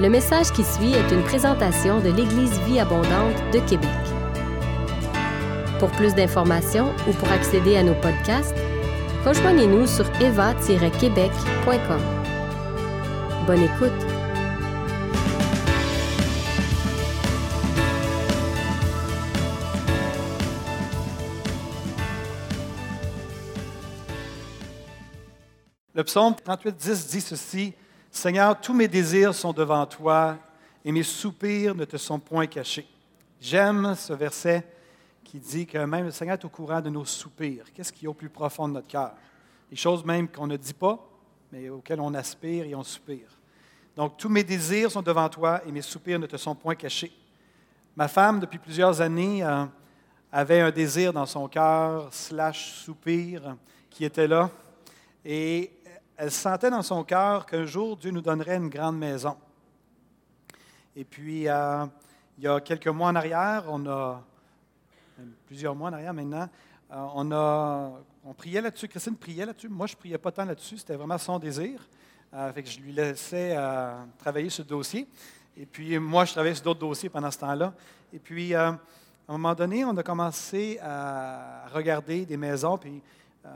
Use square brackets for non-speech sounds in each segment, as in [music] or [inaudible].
Le message qui suit est une présentation de l'Église Vie Abondante de Québec. Pour plus d'informations ou pour accéder à nos podcasts, rejoignez-nous sur eva-québec.com. Bonne écoute! Le psaume 38, 10 dit ceci Seigneur, tous mes désirs sont devant toi et mes soupirs ne te sont point cachés. J'aime ce verset qui dit que même le Seigneur est au courant de nos soupirs. Qu'est-ce qui est au plus profond de notre cœur? Les choses même qu'on ne dit pas, mais auxquelles on aspire et on soupire. Donc, tous mes désirs sont devant toi et mes soupirs ne te sont point cachés. Ma femme, depuis plusieurs années, euh, avait un désir dans son cœur, slash soupir, qui était là. Et elle sentait dans son cœur qu'un jour, Dieu nous donnerait une grande maison. Et puis, euh, il y a quelques mois en arrière, on a, plusieurs mois en arrière maintenant, euh, on, a, on priait là-dessus. Christine priait là-dessus. Moi, je ne priais pas tant là-dessus. C'était vraiment son désir. Euh, fait que je lui laissais travailler sur le dossier. Et puis, moi, je travaillais sur d'autres dossiers pendant ce temps-là. Et puis, à un moment donné, on a commencé à regarder des maisons. Puis,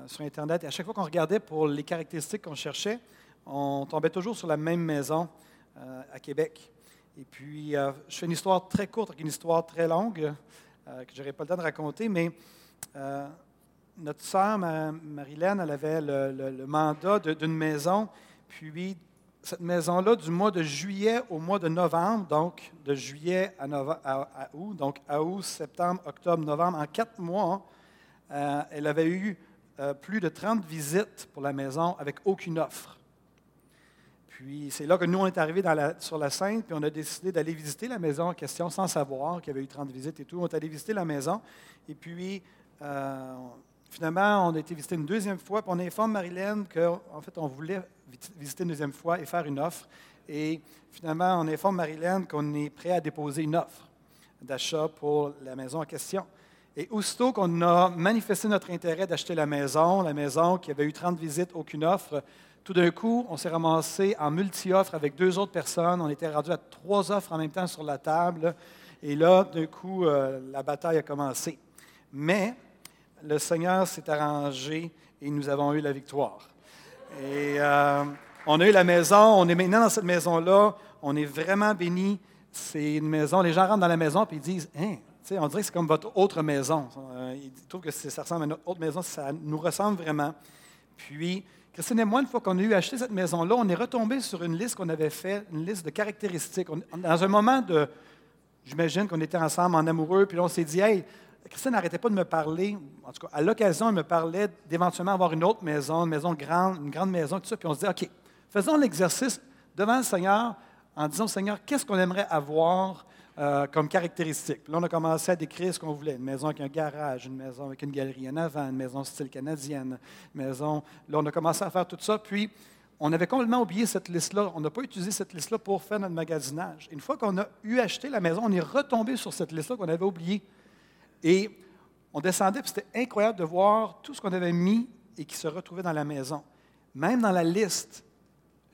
sur Internet. Et à chaque fois qu'on regardait pour les caractéristiques qu'on cherchait, on tombait toujours sur la même maison euh, à Québec. Et puis, euh, je fais une histoire très courte, une histoire très longue, que je n'aurai pas le temps de raconter, mais notre sœur, Marilène, elle avait le, mandat d'une maison. Puis, cette maison-là, du mois de juillet au mois de novembre, donc de juillet à, à août, donc à août, septembre, octobre, novembre, en quatre mois, elle avait eu euh, plus de 30 visites pour la maison avec aucune offre. Puis c'est là que nous, on est arrivés sur la scène, puis on a décidé d'aller visiter la maison en question sans savoir qu'il y avait eu 30 visites et tout. On est allé visiter la maison. Et puis, euh, finalement, on a été visiter une deuxième fois, puis on informe Marilyn qu'en fait, on voulait visiter une deuxième fois et faire une offre. Et finalement, on informe Marilyn qu'on est prêt à déposer une offre d'achat pour la maison en question. Et aussitôt qu'on a manifesté notre intérêt d'acheter la maison, la maison qui avait eu 30 visites, aucune offre, tout d'un coup, on s'est ramassé en multi-offre avec deux autres personnes. On était rendu à trois offres en même temps sur la table. Et là, d'un coup, euh, la bataille a commencé. Mais le Seigneur s'est arrangé et nous avons eu la victoire. Et euh, on a eu la maison, on est maintenant dans cette maison-là, on est vraiment bénis. C'est une maison, les gens rentrent dans la maison et ils disent Hein, on dirait que c'est comme votre autre maison. Euh, il trouve que ça ressemble à notre autre maison, ça nous ressemble vraiment. Puis, Christine et moi, une fois qu'on a eu acheté cette maison-là, on est retombé sur une liste qu'on avait faite, une liste de caractéristiques. dans un moment de, j'imagine qu'on était ensemble en amoureux, puis là, on s'est dit, hey, Christine n'arrêtait pas de me parler, en tout cas, à l'occasion, elle me parlait d'éventuellement avoir une autre maison, une maison grande, une grande maison, tout ça, puis on se dit, OK, faisons l'exercice devant le Seigneur en disant, Seigneur, qu'est-ce qu'on aimerait avoir euh, comme caractéristique. là, on a commencé à décrire ce qu'on voulait. Une maison avec un garage, une maison avec une galerie en avant, une maison style canadienne, maison... Là, on a commencé à faire tout ça. Puis, on avait complètement oublié cette liste-là. On n'a pas utilisé cette liste-là pour faire notre magasinage. Une fois qu'on a eu acheté la maison, on est retombé sur cette liste-là qu'on avait oubliée. Et on descendait, puis c'était incroyable de voir tout ce qu'on avait mis et qui se retrouvait dans la maison. Même dans la liste,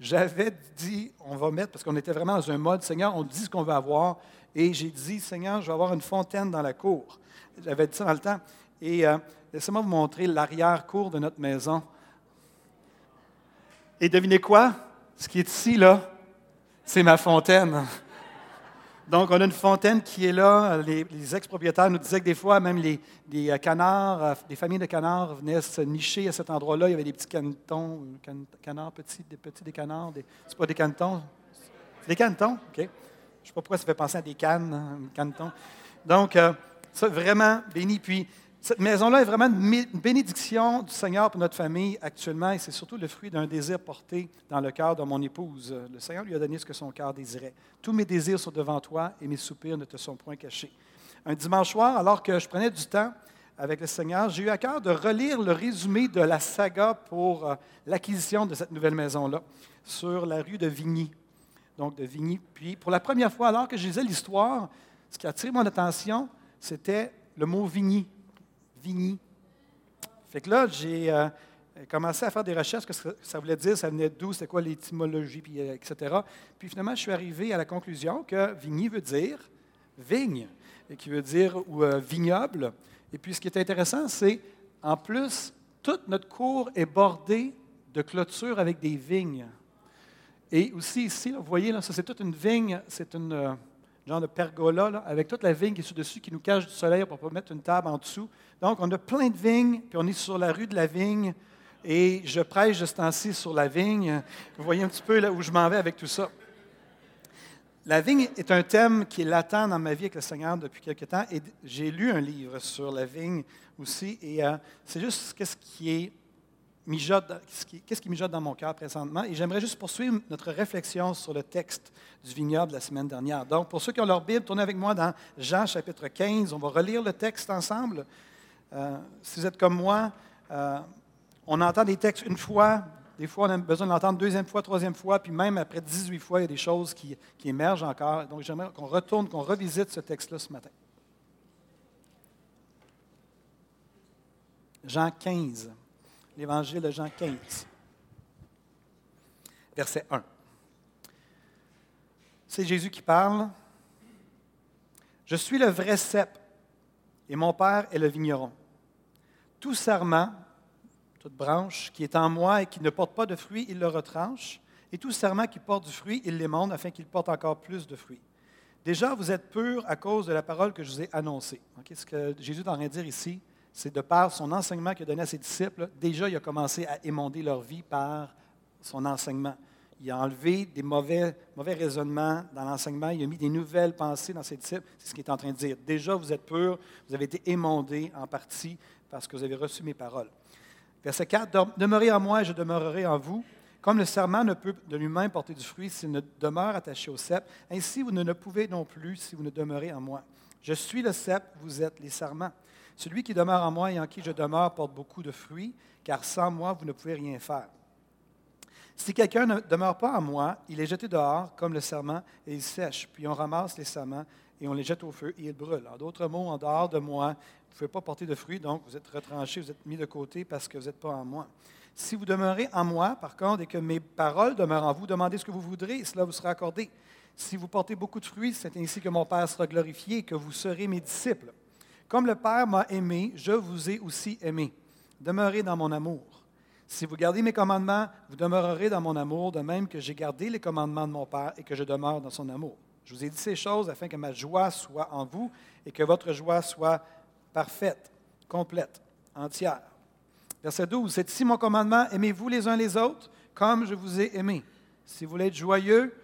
j'avais dit, on va mettre, parce qu'on était vraiment dans un mode, Seigneur, on dit ce qu'on veut avoir. Et j'ai dit, Seigneur, je vais avoir une fontaine dans la cour. J'avais dit ça dans le temps. Et euh, laissez-moi vous montrer l'arrière-cour de notre maison. Et devinez quoi? Ce qui est ici, là, c'est ma fontaine. Donc, on a une fontaine qui est là. Les, ex-propriétaires nous disaient que des fois, même les, euh, canards, euh, des familles de canards venaient se nicher à cet endroit-là. Il y avait des petits canetons, canards petits, des petits des canards. Des, c'est pas des canetons? Des canetons, OK. Je ne sais pas pourquoi ça fait penser à des cannes, hein, un caneton. Donc, euh, ça, vraiment béni. Puis, cette maison-là est vraiment une bénédiction du Seigneur pour notre famille actuellement, et c'est surtout le fruit d'un désir porté dans le cœur de mon épouse. Le Seigneur lui a donné ce que son cœur désirait. Tous mes désirs sont devant toi, et mes soupirs ne te sont point cachés. Un dimanche soir, alors que je prenais du temps avec le Seigneur, j'ai eu à cœur de relire le résumé de la saga pour euh, l'acquisition de cette nouvelle maison-là sur la rue de Vigny donc de Vigny. Puis, pour la première fois, alors que je lisais l'histoire, ce qui a attiré mon attention, c'était le mot Vigny. Vigny. Fait que là, j'ai, euh, commencé à faire des recherches, que ça voulait dire, ça venait d'où, c'était quoi l'étymologie, euh, etc. Puis finalement, je suis arrivé à la conclusion que vigny veut dire vigne, et qui veut dire ou, euh, vignoble. Et puis ce qui est intéressant, c'est en plus, toute notre cour est bordée de clôtures avec des vignes. Et aussi ici, vous voyez, là, ça c'est toute une vigne, c'est une genre de pergola, avec toute la vigne qui est dessus, qui nous cache du soleil pour pouvoir mettre une table en dessous. Donc, on a plein de vignes, puis on est sur la rue de la vigne, et je prêche de ce sur la vigne. Vous voyez un petit peu là où je m'en vais avec tout ça. La vigne est un thème qui est latent dans ma vie avec le Seigneur depuis quelque temps, et j'ai lu un livre sur la vigne aussi, et euh, c'est juste qu'est-ce qui est qu'est-ce qui mijote dans mon cœur présentement? Et j'aimerais juste poursuivre notre réflexion sur le texte du vignoble de la semaine dernière. Donc, pour ceux qui ont leur Bible, tournez avec moi dans Jean chapitre 15. On va relire le texte ensemble. Euh, si vous êtes comme moi, euh, on entend des textes une fois, des fois on a besoin de l'entendre deuxième fois, troisième fois, puis même après 18 fois, il y a des choses qui, qui émergent encore. Donc, j'aimerais qu'on retourne, qu'on revisite ce texte-là ce matin. Jean 15 l'Évangile de Jean 15, verset 1. C'est Jésus qui parle. Je suis le vrai cep et mon Père est le vigneron. Tout serment, toute branche qui est en moi et qui ne porte pas de fruits, il le retranche. Et tout serment qui porte du fruit, il l'émonde afin qu'il porte encore plus de fruits. Déjà, vous êtes purs à cause de la parole que je vous ai annoncée. ce que Jésus est en dire ici, c'est de par son enseignement qu'il a donné à ses disciples, déjà il a commencé à émonder leur vie par son enseignement. Il a enlevé des mauvais, mauvais raisonnements dans l'enseignement, il a mis des nouvelles pensées dans ses disciples. C'est ce qu'il est en train de dire. Déjà, vous êtes purs, vous avez été émondés en partie parce que vous avez reçu mes paroles. Verset 4, Demeurez en moi et je demeurerai en vous. Comme le serment ne peut de lui-même porter du fruit s'il ne demeure attaché au cep, ainsi vous ne le pouvez non plus si vous ne demeurez en moi. Je suis le cep, vous êtes les serments. Celui qui demeure en moi et en qui je demeure porte beaucoup de fruits, car sans moi, vous ne pouvez rien faire. Si quelqu'un ne demeure pas en moi, il est jeté dehors comme le serment et il sèche. Puis on ramasse les serments et on les jette au feu et ils brûlent. En d'autres mots, en dehors de moi, vous ne pouvez pas porter de fruits, donc vous êtes retranchés, vous êtes mis de côté parce que vous n'êtes pas en moi. Si vous demeurez en moi, par contre, et que mes paroles demeurent en vous, demandez ce que vous voudrez et cela vous sera accordé. Si vous portez beaucoup de fruits, c'est ainsi que mon Père sera glorifié et que vous serez mes disciples. Comme le Père m'a aimé, je vous ai aussi aimé. Demeurez dans mon amour. Si vous gardez mes commandements, vous demeurerez dans mon amour, de même que j'ai gardé les commandements de mon Père et que je demeure dans son amour. Je vous ai dit ces choses afin que ma joie soit en vous et que votre joie soit parfaite, complète, entière. Verset 12. C'est ici mon commandement, aimez-vous les uns les autres comme je vous ai aimé. Si vous voulez être joyeux,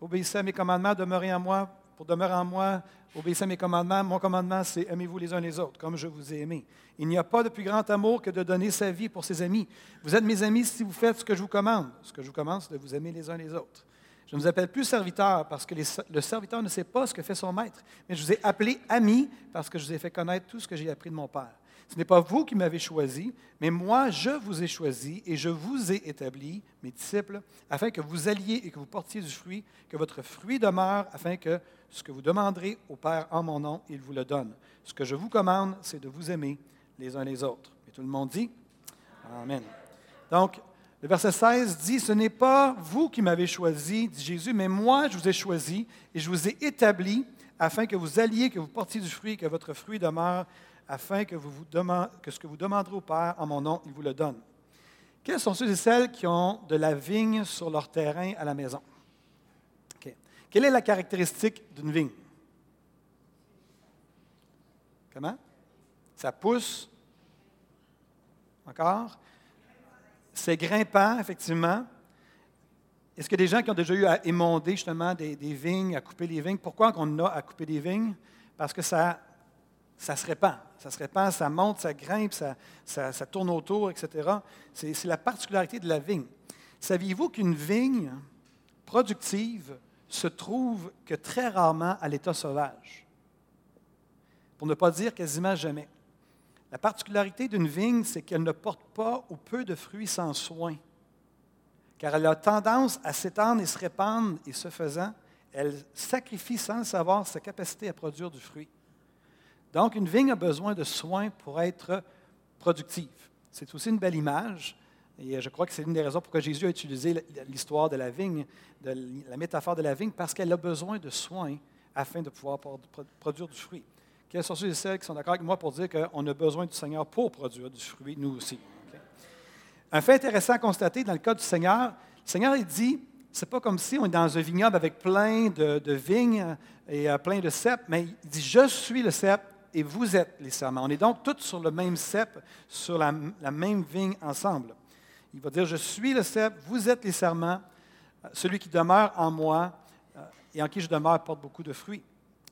obéissez à mes commandements, demeurez en moi. Pour demeurer en moi, Obéissez à mes commandements. Mon commandement, c'est aimez-vous les uns les autres, comme je vous ai aimé. Il n'y a pas de plus grand amour que de donner sa vie pour ses amis. Vous êtes mes amis si vous faites ce que je vous commande. Ce que je vous commande, c'est de vous aimer les uns les autres. Je ne vous appelle plus serviteur parce que le serviteur ne sait pas ce que fait son maître, mais je vous ai appelé ami parce que je vous ai fait connaître tout ce que j'ai appris de mon Père. Ce n'est pas vous qui m'avez choisi, mais moi, je vous ai choisi et je vous ai établi, mes disciples, afin que vous alliez et que vous portiez du fruit, que votre fruit demeure, afin que ce que vous demanderez au Père en mon nom, il vous le donne. Ce que je vous commande, c'est de vous aimer les uns les autres. Et tout le monde dit Amen. Donc, le verset 16 dit, Ce n'est pas vous qui m'avez choisi, dit Jésus, mais moi je vous ai choisi et je vous ai établi afin que vous alliez, que vous portiez du fruit, que votre fruit demeure, afin que, vous que ce que vous demanderez au Père en mon nom, il vous le donne. Quels sont ceux et celles qui ont de la vigne sur leur terrain à la maison? Quelle est la caractéristique d'une vigne? Comment? Ça pousse. Encore? C'est grimpant, effectivement. Est-ce a des gens qui ont déjà eu à émonder justement des, vignes, à couper les vignes? Pourquoi on a à couper des vignes? Parce que ça, se répand. Ça se répand, ça monte, ça grimpe, ça tourne autour, etc. C'est la particularité de la vigne. Saviez-vous qu'une vigne productive se trouve que très rarement à l'état sauvage, pour ne pas dire quasiment jamais. La particularité d'une vigne, c'est qu'elle ne porte pas ou peu de fruits sans soin, car elle a tendance à s'étendre et se répandre, et ce faisant, elle sacrifie sans le savoir sa capacité à produire du fruit. Donc, une vigne a besoin de soins pour être productive. C'est aussi une belle image Et je crois que c'est une des raisons pourquoi Jésus a utilisé l'histoire de la vigne, la métaphore de la vigne, parce qu'elle a besoin de soins afin de pouvoir produire du fruit. Quels sont ceux et celles qui sont d'accord avec moi pour dire qu'on a besoin du Seigneur pour produire du fruit, nous aussi? Un fait intéressant à constater dans le cas du Seigneur, le Seigneur il dit, c'est pas comme si on est dans un vignoble avec plein de, vignes et euh, plein de cèpes, mais il dit, je suis le cep et vous êtes les serments. On est donc tous sur le même cep, sur la, même vigne ensemble. Il va dire, je suis le cep, vous êtes les serments, celui qui demeure en moi euh, et en qui je demeure porte beaucoup de fruits,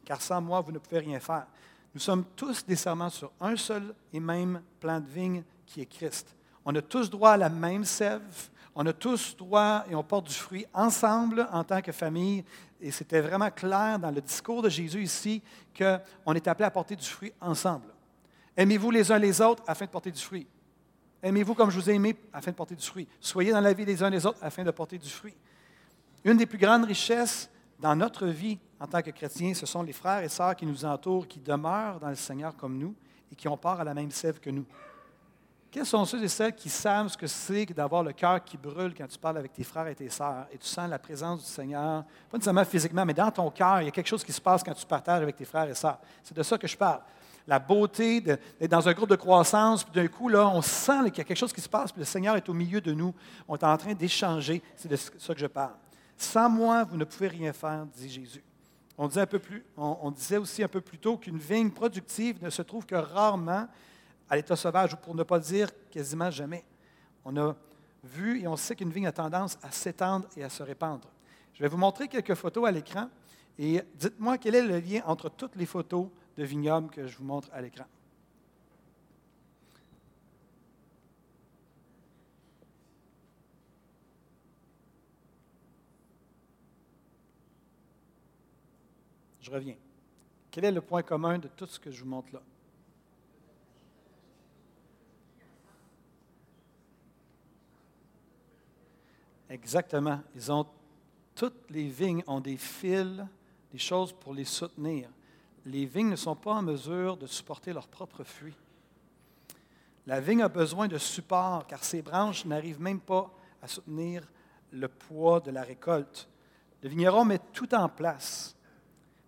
car sans moi, vous ne pouvez rien faire. Nous sommes tous des serments sur un seul et même plan de vigne qui est Christ. On a tous droit à la même sève, on a tous droit et on porte du fruit ensemble en tant que famille. Et c'était vraiment clair dans le discours de Jésus ici qu'on est appelé à porter du fruit ensemble. Aimez-vous les uns les autres afin de porter du fruit. Aimez-vous comme je vous ai aimé afin de porter du fruit. Soyez dans la vie des uns les autres afin de porter du fruit. Une des plus grandes richesses dans notre vie en tant que chrétiens, ce sont les frères et sœurs qui nous entourent, qui demeurent dans le Seigneur comme nous et qui ont part à la même sève que nous. Quels sont ceux et celles qui savent ce que c'est d'avoir le cœur qui brûle quand tu parles avec tes frères et tes sœurs et tu sens la présence du Seigneur, pas nécessairement physiquement, mais dans ton cœur, il y a quelque chose qui se passe quand tu partages avec tes frères et sœurs. C'est de ça que je parle. La beauté d'être dans un groupe de croissance, puis d'un coup, là, on sent qu'il y a quelque chose qui se passe, puis le Seigneur est au milieu de nous. On est en train d'échanger. C'est de ça que je parle. Sans moi, vous ne pouvez rien faire, dit Jésus. On, disait aussi un peu plus tôt qu'une vigne productive ne se trouve que rarement à l'état sauvage, ou pour ne pas dire quasiment jamais. On a vu et on sait qu'une vigne a tendance à s'étendre et à se répandre. Je vais vous montrer quelques photos à l'écran et dites-moi quel est le lien entre toutes les photos de vignobles que je vous montre à l'écran. Je reviens. Quel est le point commun de tout ce que je vous montre là? Exactement. Ils ont, toutes les vignes ont des fils, des choses pour les soutenir. Les vignes ne sont pas en mesure de supporter leurs propres fruits. La vigne a besoin de support car ses branches n'arrivent même pas à soutenir le poids de la récolte. Le vigneron met tout en place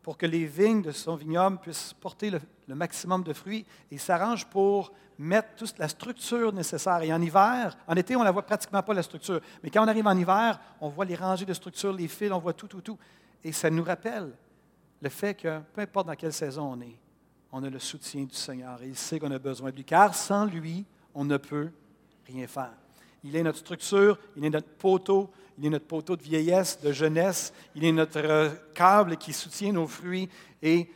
pour que les vignes de son vignoble puissent porter le, maximum de fruits et s'arrange pour mettre toute la structure nécessaire. Et en hiver, en été, on ne la voit pratiquement pas, la structure. Mais quand on arrive en hiver, on voit les rangées de structures, les fils, on voit tout, tout, tout. Et ça nous rappelle le fait que, peu importe dans quelle saison on est, on a le soutien du Seigneur et il sait qu'on a besoin de lui. Car sans lui, on ne peut rien faire. Il est notre structure, il est notre poteau, il est notre poteau de vieillesse, de jeunesse, il est notre euh, câble qui soutient nos fruits. Et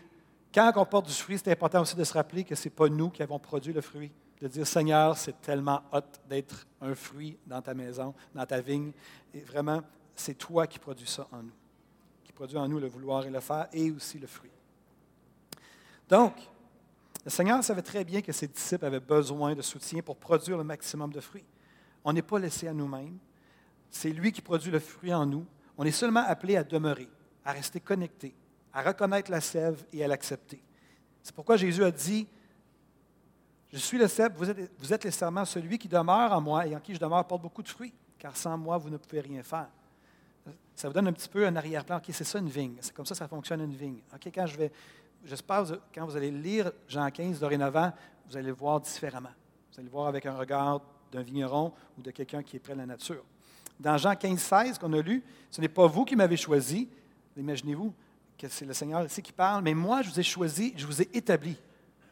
quand on porte du fruit, c'est important aussi de se rappeler que ce n'est pas nous qui avons produit le fruit. De dire, Seigneur, c'est tellement hot d'être un fruit dans ta maison, dans ta vigne. Et vraiment, c'est toi qui produis ça en nous. Produit en nous le vouloir et le faire et aussi le fruit. Donc, le Seigneur savait très bien que ses disciples avaient besoin de soutien pour produire le maximum de fruits. On n'est pas laissé à nous-mêmes. C'est lui qui produit le fruit en nous. On est seulement appelé à demeurer, à rester connecté, à reconnaître la sève et à l'accepter. C'est pourquoi Jésus a dit, je suis le sève, vous êtes, vous êtes les serments, celui qui demeure en moi et en qui je demeure porte beaucoup de fruits, car sans moi, vous ne pouvez rien faire. Ça vous donne un petit peu un arrière-plan. OK, c'est ça une vigne. C'est comme ça que ça fonctionne une vigne. OK, quand je vais, j'espère quand vous allez lire Jean 15 dorénavant, vous allez le voir différemment. Vous allez le voir avec un regard d'un vigneron ou de quelqu'un qui est près de la nature. Dans Jean 15, 16 qu'on a lu, ce n'est pas vous qui m'avez choisi, imaginez-vous, que c'est le Seigneur ici qui parle, mais moi, je vous ai choisi, je vous ai établi.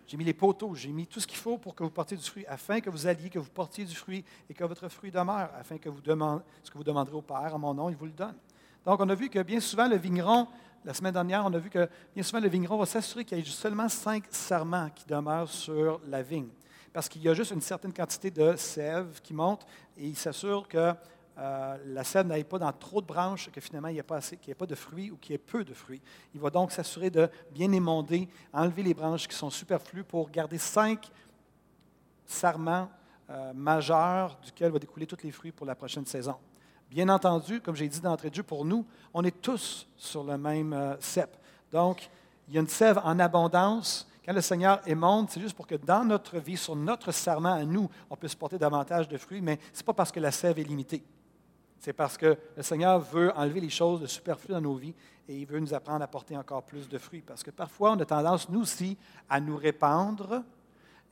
J'ai mis les poteaux, j'ai mis tout ce qu'il faut pour que vous portiez du fruit, afin que vous alliez, que vous portiez du fruit et que votre fruit demeure, afin que vous demandez, ce que vous demanderez au Père en mon nom, il vous le donne. Donc, on a vu que bien souvent, le vigneron, la semaine dernière, on a vu que bien souvent, le vigneron va s'assurer qu'il y ait seulement cinq serments qui demeurent sur la vigne. Parce qu'il y a juste une certaine quantité de sève qui monte et il s'assure que euh, la sève n'aille pas dans trop de branches, que finalement il n'y ait pas assez, qu'il n'y ait pas de fruits ou qu'il y ait peu de fruits. Il va donc s'assurer de bien émonder, enlever les branches qui sont superflues pour garder cinq sarments euh, majeurs duquel va découler tous les fruits pour la prochaine saison. Bien entendu, comme j'ai dit d'entrée de jeu, pour nous, on est tous sur le même euh, cep. Donc, il y a une sève en abondance Quand le Seigneur émonde, c'est juste pour que dans notre vie, sur notre serment à nous, on puisse porter davantage de fruits, mais ce n'est pas parce que la sève est limitée. C'est parce que le Seigneur veut enlever les choses de superflu dans nos vies et il veut nous apprendre à porter encore plus de fruits. Parce que parfois, on a tendance, nous aussi, à nous répandre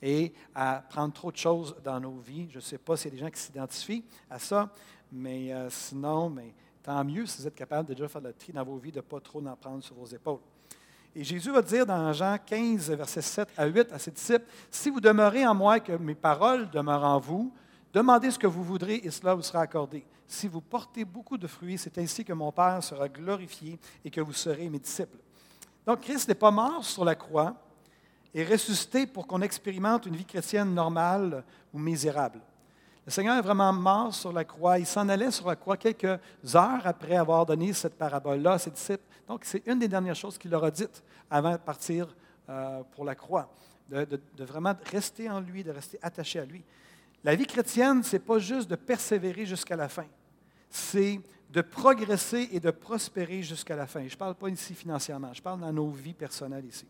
et à prendre trop de choses dans nos vies. Je ne sais pas s'il y a des gens qui s'identifient à ça, mais euh, sinon, tant mieux si vous êtes capable de déjà faire le tri dans vos vies, de ne pas trop en prendre sur vos épaules. Et Jésus va dire dans Jean 15, versets 7 à 8 à ses disciples, Si vous demeurez en moi et que mes paroles demeurent en vous, demandez ce que vous voudrez et cela vous sera accordé. Si vous portez beaucoup de fruits, c'est ainsi que mon Père sera glorifié et que vous serez mes disciples. Donc Christ n'est pas mort sur la croix et ressuscité pour qu'on expérimente une vie chrétienne normale ou misérable. Le Seigneur est vraiment mort sur la croix. Il s'en allait sur la croix quelques heures après avoir donné cette parabole-là à ses disciples. Donc, c'est une des dernières choses qu'il leur a dites avant de partir euh, pour la croix, de, de, vraiment rester en lui, de rester attaché à lui. La vie chrétienne, ce n'est pas juste de persévérer jusqu'à la fin, c'est de progresser et de prospérer jusqu'à la fin. Je ne parle pas ici financièrement, je parle dans nos vies personnelles ici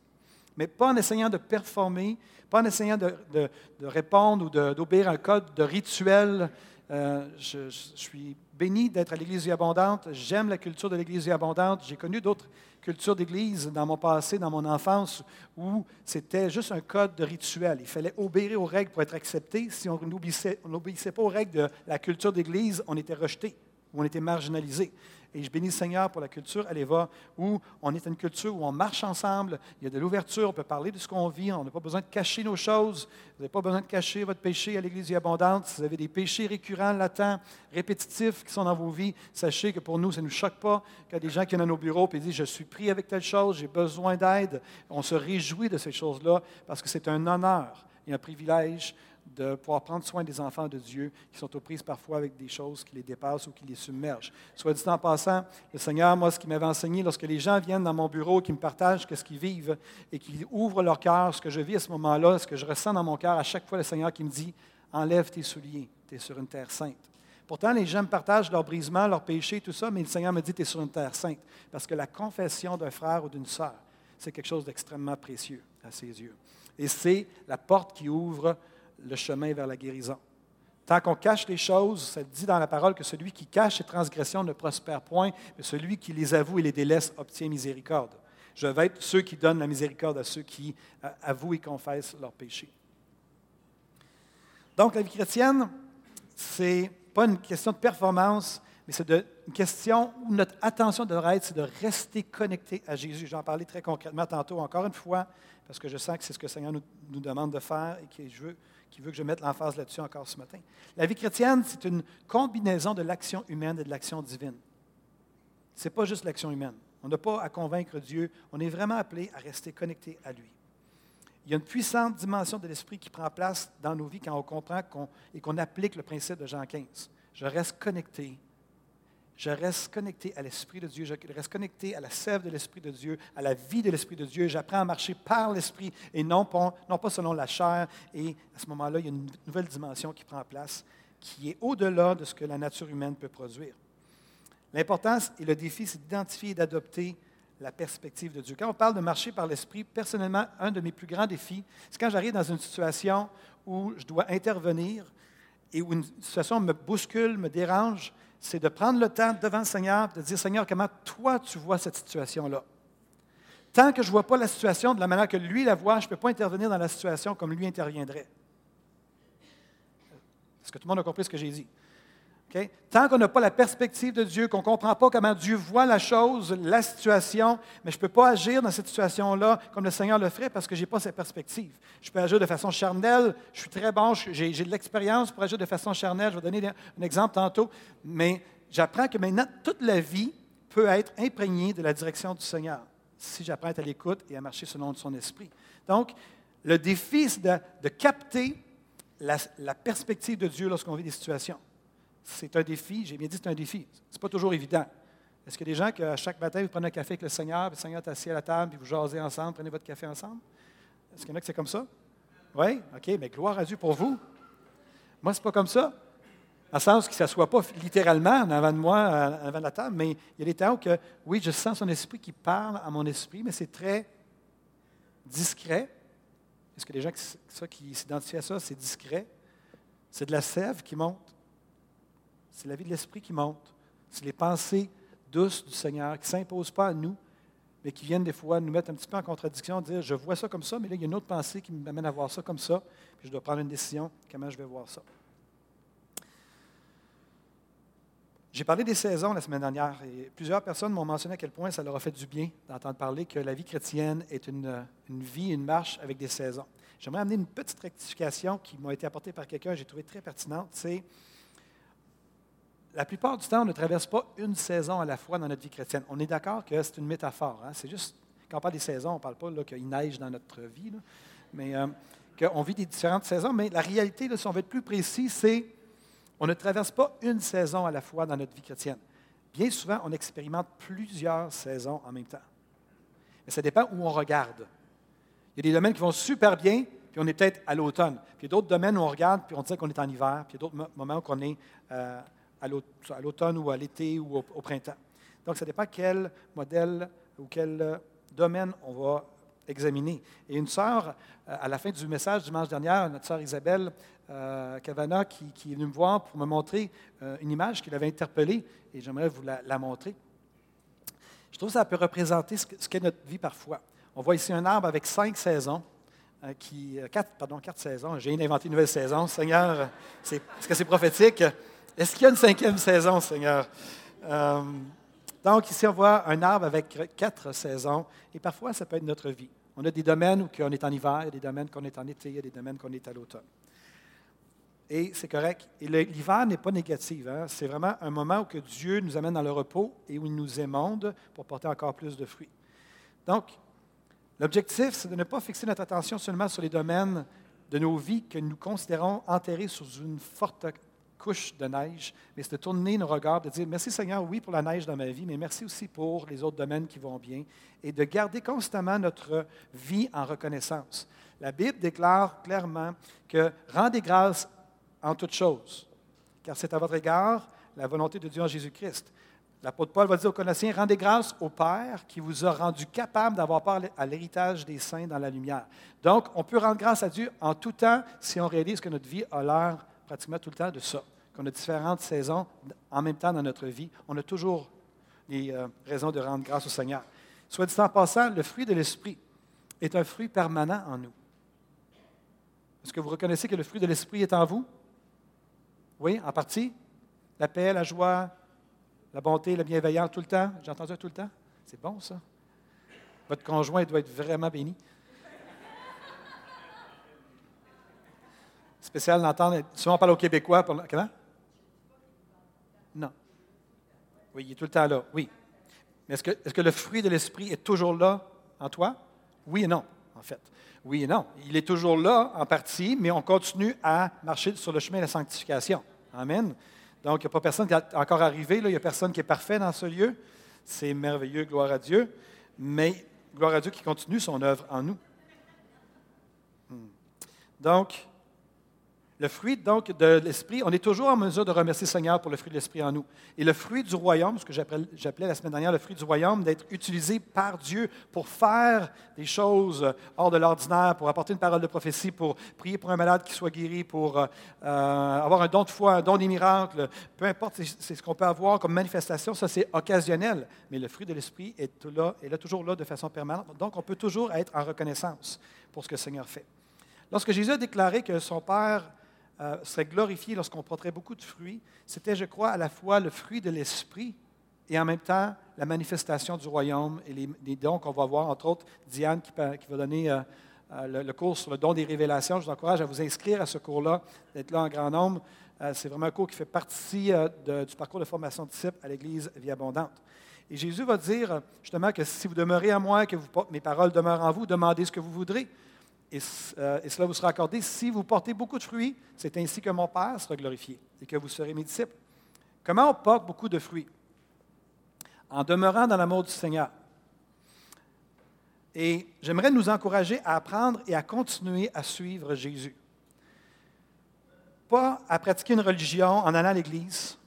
mais pas en essayant de performer, pas en essayant de, répondre ou d'obéir à un code de rituel. Euh, je, suis béni d'être à l'Église abondante. J'aime la culture de l'Église abondante. J'ai connu d'autres cultures d'Église dans mon passé, dans mon enfance, où c'était juste un code de rituel. Il fallait obéir aux règles pour être accepté. Si on n'obéissait pas aux règles de la culture d'Église, on était rejeté ou on était marginalisé. Et je bénis le Seigneur pour la culture Allez-va, où on est une culture où on marche ensemble, il y a de l'ouverture, on peut parler de ce qu'on vit, on n'a pas besoin de cacher nos choses, vous n'avez pas besoin de cacher votre péché à l'Église abondante. Si vous avez des péchés récurrents, latents, répétitifs qui sont dans vos vies, sachez que pour nous, ça ne nous choque pas a des gens qui viennent à nos bureaux et disent Je suis pris avec telle chose, j'ai besoin d'aide. On se réjouit de ces choses-là parce que c'est un honneur et un privilège de pouvoir prendre soin des enfants de Dieu qui sont aux prises parfois avec des choses qui les dépassent ou qui les submergent. Soit dit en passant, le Seigneur, moi, ce qu'il m'avait enseigné, lorsque les gens viennent dans mon bureau, qui me partagent ce qu'ils vivent et qui ouvrent leur cœur, ce que je vis à ce moment-là, ce que je ressens dans mon cœur, à chaque fois, le Seigneur qui me dit Enlève tes souliers, tu es sur une terre sainte. Pourtant, les gens me partagent leur brisement, leur péché, tout ça, mais le Seigneur me dit Tu es sur une terre sainte. Parce que la confession d'un frère ou d'une sœur, c'est quelque chose d'extrêmement précieux à ses yeux. Et c'est la porte qui ouvre le chemin vers la guérison. Tant qu'on cache les choses, ça dit dans la parole que celui qui cache ses transgressions ne prospère point, mais celui qui les avoue et les délaisse obtient miséricorde. Je vais être ceux qui donnent la miséricorde à ceux qui euh, avouent et confessent leurs péchés. Donc, la vie chrétienne, ce n'est pas une question de performance, mais c'est une question où notre attention devrait être, c'est de rester connecté à Jésus. J'en parlais très concrètement tantôt, encore une fois, parce que je sens que c'est ce que le Seigneur nous, nous demande de faire et que je veux qui veut que je mette l'emphase là-dessus encore ce matin. La vie chrétienne, c'est une combinaison de l'action humaine et de l'action divine. Ce n'est pas juste l'action humaine. On n'a pas à convaincre Dieu, on est vraiment appelé à rester connecté à lui. Il y a une puissante dimension de l'esprit qui prend place dans nos vies quand on comprend et qu'on applique le principe de Jean 15. Je reste connecté je reste connecté à l'Esprit de Dieu, je reste connecté à la sève de l'Esprit de Dieu, à la vie de l'Esprit de Dieu. J'apprends à marcher par l'Esprit et non pas, selon la chair. Et à ce moment-là, il y a une nouvelle dimension qui prend place, qui est au-delà de ce que la nature humaine peut produire. L'importance et le défi, c'est d'identifier et d'adopter la perspective de Dieu. Quand on parle de marcher par l'Esprit, personnellement, un de mes plus grands défis, c'est quand j'arrive dans une situation où je dois intervenir et où une situation me bouscule, me dérange, c'est de prendre le temps devant le Seigneur, de dire, Seigneur, comment toi tu vois cette situation-là? Tant que je ne vois pas la situation de la manière que lui la voit, je ne peux pas intervenir dans la situation comme lui interviendrait. Est-ce que tout le monde a compris ce que j'ai dit? Tant qu'on n'a pas la perspective de Dieu, qu'on ne comprend pas comment Dieu voit la chose, la situation, mais je ne peux pas agir dans cette situation-là comme le Seigneur le ferait parce que je n'ai pas cette perspective. Je peux agir de façon charnelle, je suis très bon, j'ai de l'expérience pour agir de façon charnelle, je vais donner un exemple tantôt, mais j'apprends que maintenant, toute la vie peut être imprégnée de la direction du Seigneur si j'apprends à être à l'écoute et à marcher selon son esprit. Donc, le défi, c'est de, capter la perspective de Dieu lorsqu'on vit des situations c'est un défi. J'ai bien dit c'est un défi. Ce n'est pas toujours évident. Est-ce qu'il y a des gens qui, à chaque matin, vous prenez un café avec le Seigneur, puis le Seigneur est assis à la table, puis vous jasez ensemble, prenez votre café ensemble? Est-ce qu'il y en a que c'est comme ça? Oui? OK, mais gloire à Dieu pour vous. Moi, ce n'est pas comme ça. En sens qu'il ne s'assoit pas littéralement en avant de moi, en avant de la table, mais il y a des temps où, oui, je sens son esprit qui parle à mon esprit, mais c'est très discret. Est-ce que les gens qui, qui s'identifient à ça, c'est discret? C'est de la sève qui monte. C'est la vie de l'esprit qui monte. C'est les pensées douces du Seigneur qui ne s'imposent pas à nous, mais qui viennent des fois nous mettre un petit peu en contradiction, dire je vois ça comme ça, mais là, il y a une autre pensée qui m'amène à voir ça comme ça, puis je dois prendre une décision, comment je vais voir ça. J'ai parlé des saisons la semaine dernière et plusieurs personnes m'ont mentionné à quel point ça leur a fait du bien d'entendre parler que la vie chrétienne est une, vie, une marche avec des saisons. J'aimerais amener une petite rectification qui m'a été apportée par quelqu'un, j'ai trouvé très pertinente. C'est la plupart du temps, on ne traverse pas une saison à la fois dans notre vie chrétienne. On est d'accord que c'est une métaphore. Hein. C'est juste, quand on parle des saisons, on ne parle pas qu'il neige dans notre vie, mais euh, qu'on vit des différentes saisons. Mais la réalité, si on veut être plus précis, c'est on ne traverse pas une saison à la fois dans notre vie chrétienne. Bien souvent, on expérimente plusieurs saisons en même temps. Mais ça dépend où on regarde. Il y a des domaines qui vont super bien, puis on est peut-être à l'automne. Puis il y a d'autres domaines où on regarde, puis on dit qu'on est en hiver, puis il y a d'autres moments où on est euh, à l'automne ou à l'été ou au, printemps. Donc, ça dépend quel modèle ou quel euh, domaine on va examiner. Et une sœur, euh, à la fin du message dimanche dernier, notre sœur Isabelle euh, Cavana, qui, est venue me voir pour me montrer euh, une image qui l'avait interpellée, et j'aimerais vous la, montrer. Je trouve que ça peut représenter ce qu'est notre vie parfois. On voit ici un arbre avec cinq saisons, qui, quatre, pardon, quatre saisons. J'ai inventé une nouvelle saison. Seigneur, est-ce que c'est prophétique? Est-ce qu'il y a une cinquième saison, Seigneur? Donc, ici, on voit un arbre avec quatre saisons, et parfois, ça peut être notre vie. On a des domaines où on est en hiver, il y a des domaines qu'on est en été, il y a des domaines qu'on est à l'automne. Et c'est correct. Et l'hiver n'est pas négatif. Hein. C'est vraiment un moment où que Dieu nous amène dans le repos et où il nous émonde pour porter encore plus de fruits. Donc, l'objectif, c'est de ne pas fixer notre attention seulement sur les domaines de nos vies que nous considérons enterrés sous une forte couche de neige, mais c'est de tourner nos regards, de dire merci Seigneur, oui, pour la neige dans ma vie, mais merci aussi pour les autres domaines qui vont bien, et de garder constamment notre vie en reconnaissance. La Bible déclare clairement que rendez grâce en toutes choses, car c'est à votre égard la volonté de Dieu en Jésus-Christ. L'apôtre Paul va dire aux Colossiens, rendez grâce au Père qui vous a rendu capable d'avoir part à l'héritage des saints dans la lumière. Donc, on peut rendre grâce à Dieu en tout temps si on réalise que notre vie a l'air pratiquement tout le temps de ça qu'on a différentes saisons en même temps dans notre vie, on a toujours les euh, raisons de rendre grâce au Seigneur. Soit dit en passant, le fruit de l'Esprit est un fruit permanent en nous. Est-ce que vous reconnaissez que le fruit de l'Esprit est en vous? Oui, en partie. La paix, la joie, la bonté, la bienveillance, tout le temps. J'ai entendu ça tout le temps? C'est bon, ça. Votre conjoint doit être vraiment béni. Spécial d'entendre. Souvent, on parle aux Québécois. Pour... Comment? Non. Oui, il est tout le temps là, oui. Mais est-ce que, est que le fruit de l'Esprit est toujours là en toi? Oui et non, en fait. Oui et non. Il est toujours là en partie, mais on continue à marcher sur le chemin de la sanctification. Amen. Donc, il n'y a pas personne qui est encore arrivé, là. il n'y a personne qui est parfait dans ce lieu. C'est merveilleux, gloire à Dieu. Mais gloire à Dieu qui continue son œuvre en nous. Hmm. Donc, le fruit donc de l'Esprit, on est toujours en mesure de remercier le Seigneur pour le fruit de l'Esprit en nous. Et le fruit du royaume, ce que j'appelais la semaine dernière le fruit du royaume, d'être utilisé par Dieu pour faire des choses hors de l'ordinaire, pour apporter une parole de prophétie, pour prier pour un malade qui soit guéri, pour euh, avoir un don de foi, un don des miracles, peu importe, c'est ce qu'on peut avoir comme manifestation, ça c'est occasionnel. Mais le fruit de l'Esprit est là, est là toujours là de façon permanente. Donc on peut toujours être en reconnaissance pour ce que le Seigneur fait. Lorsque Jésus a déclaré que son Père euh, serait glorifié lorsqu'on porterait beaucoup de fruits, c'était, je crois, à la fois le fruit de l'esprit et en même temps la manifestation du royaume et les, dons qu'on va voir, entre autres Diane qui, va donner euh, euh, le, cours sur le don des révélations. Je vous encourage à vous inscrire à ce cours-là, d'être là en grand nombre. c'est vraiment un cours qui fait partie du parcours de formation de disciples à l'Église Vie Abondante. Et Jésus va dire justement que si vous demeurez à moi, que mes paroles demeurent en vous, demandez ce que vous voudrez euh, et, cela vous sera accordé si vous portez beaucoup de fruits. C'est ainsi que mon Père sera glorifié et que vous serez mes disciples. Comment on porte beaucoup de fruits? En demeurant dans l'amour du Seigneur. Et j'aimerais nous encourager à apprendre et à continuer à suivre Jésus. Pas à pratiquer une religion en allant à l'Église,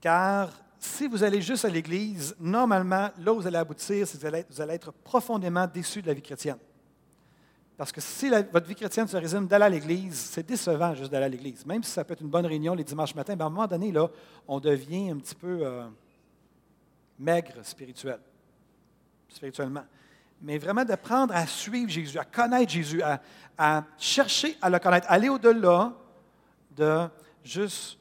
car si vous allez juste à l'Église, normalement, là où vous allez aboutir, vous allez être profondément déçu de la vie chrétienne Parce que si votre vie chrétienne se résume d'aller à l'Église, c'est décevant juste d'aller à l'Église. Même si ça peut être une bonne réunion les dimanches matins, à un moment donné, là, on devient un petit peu euh, maigre spirituel, spirituellement. Mais vraiment d'apprendre à suivre Jésus, à connaître Jésus, à, à chercher à le connaître, aller au-delà de juste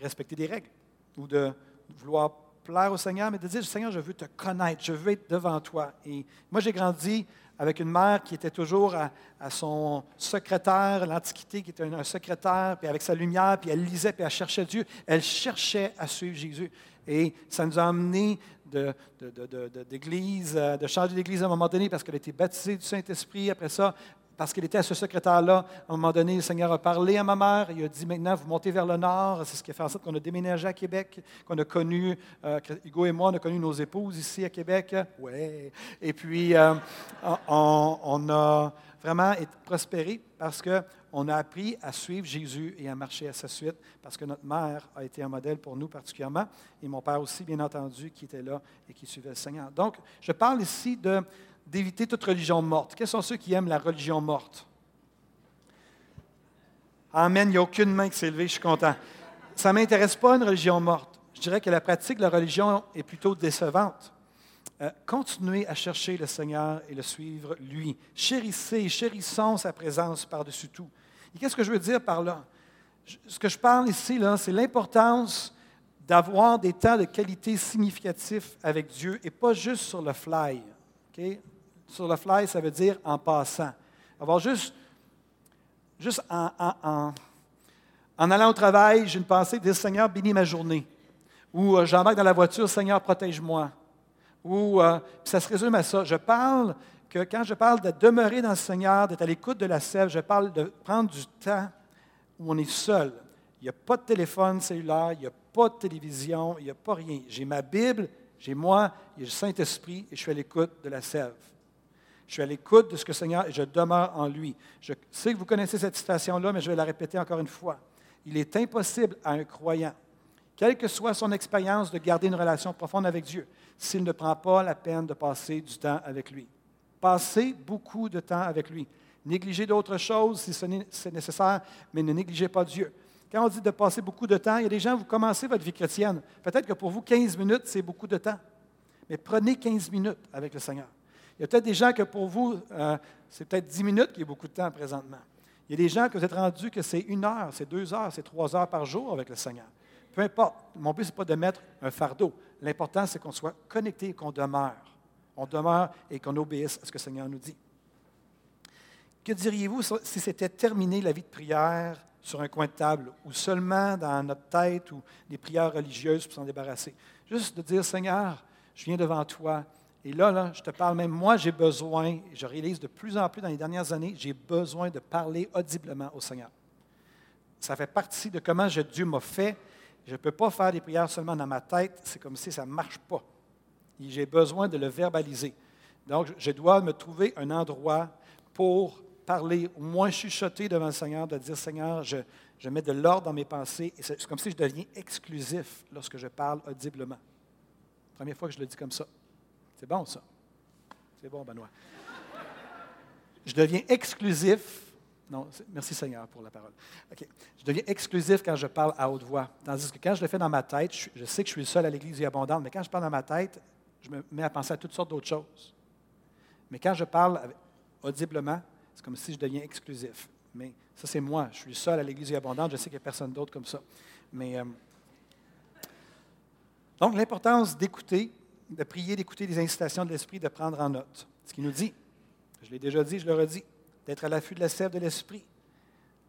respecter des règles ou de vouloir plaire au Seigneur, mais de dire, Seigneur, je veux te connaître, je veux être devant toi. Et moi, j'ai grandi avec une mère qui était toujours à, son secrétaire, l'Antiquité, qui était un, secrétaire, puis avec sa lumière, puis elle lisait, puis elle cherchait Dieu. Elle cherchait à suivre Jésus. Et ça nous a amené d'église, de, de, de, changer d'église à un moment donné parce qu'elle était baptisée du Saint-Esprit. Après ça, parce qu'il était à ce secrétaire-là, à un moment donné, le Seigneur a parlé à ma mère. Il a dit maintenant, vous montez vers le nord. C'est ce qui a fait en sorte qu'on a déménagé à Québec, qu'on a connu, euh, Hugo et moi, on a connu nos épouses ici à Québec. Ouais. Et puis, euh, on, a vraiment prospéré parce qu'on a appris à suivre Jésus et à marcher à sa suite, parce que notre mère a été un modèle pour nous particulièrement, et mon père aussi, bien entendu, qui était là et qui suivait le Seigneur. Donc, je parle ici de d'éviter toute religion morte. Quels sont ceux qui aiment la religion morte? Amen, il n'y a aucune main qui s'est levée, je suis content. Ça ne m'intéresse pas une religion morte. Je dirais que la pratique de la religion est plutôt décevante. Euh, continuez à chercher le Seigneur et le suivre, lui. Chérissez, chérissons sa présence par-dessus tout. Et qu'est-ce que je veux dire par là? Ce que je parle ici, là, c'est l'importance d'avoir des temps de qualité significatifs avec Dieu et pas juste sur le fly. Sur le fly, ça veut dire en passant. Avoir juste, juste en, en, allant au travail, j'ai une pensée dire Seigneur, bénis ma journée. Ou euh, j'embarque dans la voiture, Seigneur, protège-moi. Ou euh, ça se résume à ça. Je parle que quand je parle de demeurer dans le Seigneur, d'être à l'écoute de la sève, je parle de prendre du temps où on est seul. Il n'y a pas de téléphone cellulaire, il n'y a pas de télévision, il n'y a pas rien. J'ai ma Bible, j'ai moi, a le Saint-Esprit et je suis à l'écoute de la sève. Je suis à l'écoute de ce que Seigneur et je demeure en lui. Je sais que vous connaissez cette citation-là, mais je vais la répéter encore une fois. Il est impossible à un croyant, quelle que soit son expérience, de garder une relation profonde avec Dieu s'il ne prend pas la peine de passer du temps avec lui. Passez beaucoup de temps avec lui. Négligez d'autres choses si c'est nécessaire, mais ne négligez pas Dieu. Quand on dit de passer beaucoup de temps, il y a des gens, vous commencez votre vie chrétienne. Peut-être que pour vous, 15 minutes, c'est beaucoup de temps. Mais prenez 15 minutes avec le Seigneur. Il y a peut-être des gens que pour vous, euh, c'est peut-être 10 minutes qui est beaucoup de temps présentement. Il y a des gens que vous êtes rendus que c'est une heure, c'est deux heures, c'est trois heures par jour avec le Seigneur. Peu importe. Mon but, ce n'est pas de mettre un fardeau. L'important, c'est qu'on soit connecté et qu'on demeure. On demeure et qu'on obéisse à ce que le Seigneur nous dit. Que diriez-vous si c'était terminé la vie de prière sur un coin de table ou seulement dans notre tête ou des prières religieuses pour s'en débarrasser? Juste de dire, Seigneur, je viens devant toi, et là, je te parle même, moi, j'ai besoin, je réalise de plus en plus dans les dernières années, j'ai besoin de parler audiblement au Seigneur. Ça fait partie de comment Dieu m'a fait. Je ne peux pas faire des prières seulement dans ma tête, c'est comme si ça ne marche pas. J'ai besoin de le verbaliser. Donc, je dois me trouver un endroit pour parler, au moins chuchoter devant le Seigneur, de dire Seigneur, je, mets de l'ordre dans mes pensées. C'est comme si je deviens exclusif lorsque je parle audiblement. Première fois que je le dis comme ça. C'est bon, ça. C'est bon, Benoît. Je deviens exclusif. Non, merci Seigneur pour la parole. Je deviens exclusif quand je parle à haute voix. Tandis que quand je le fais dans ma tête, je, sais que je suis le seul à l'Église et abondante, mais quand je parle dans ma tête, je me mets à penser à toutes sortes d'autres choses. Mais quand je parle audiblement, c'est comme si je deviens exclusif. Mais ça, c'est moi. Je suis seul à l'Église et abondante. Je sais qu'il n'y a personne d'autre comme ça. Mais, euh, donc, l'importance d'écouter, de prier, d'écouter les incitations de l'Esprit, de prendre en note. Ce qu'il nous dit, je l'ai déjà dit, je le redis, d'être à l'affût de la sève de l'Esprit.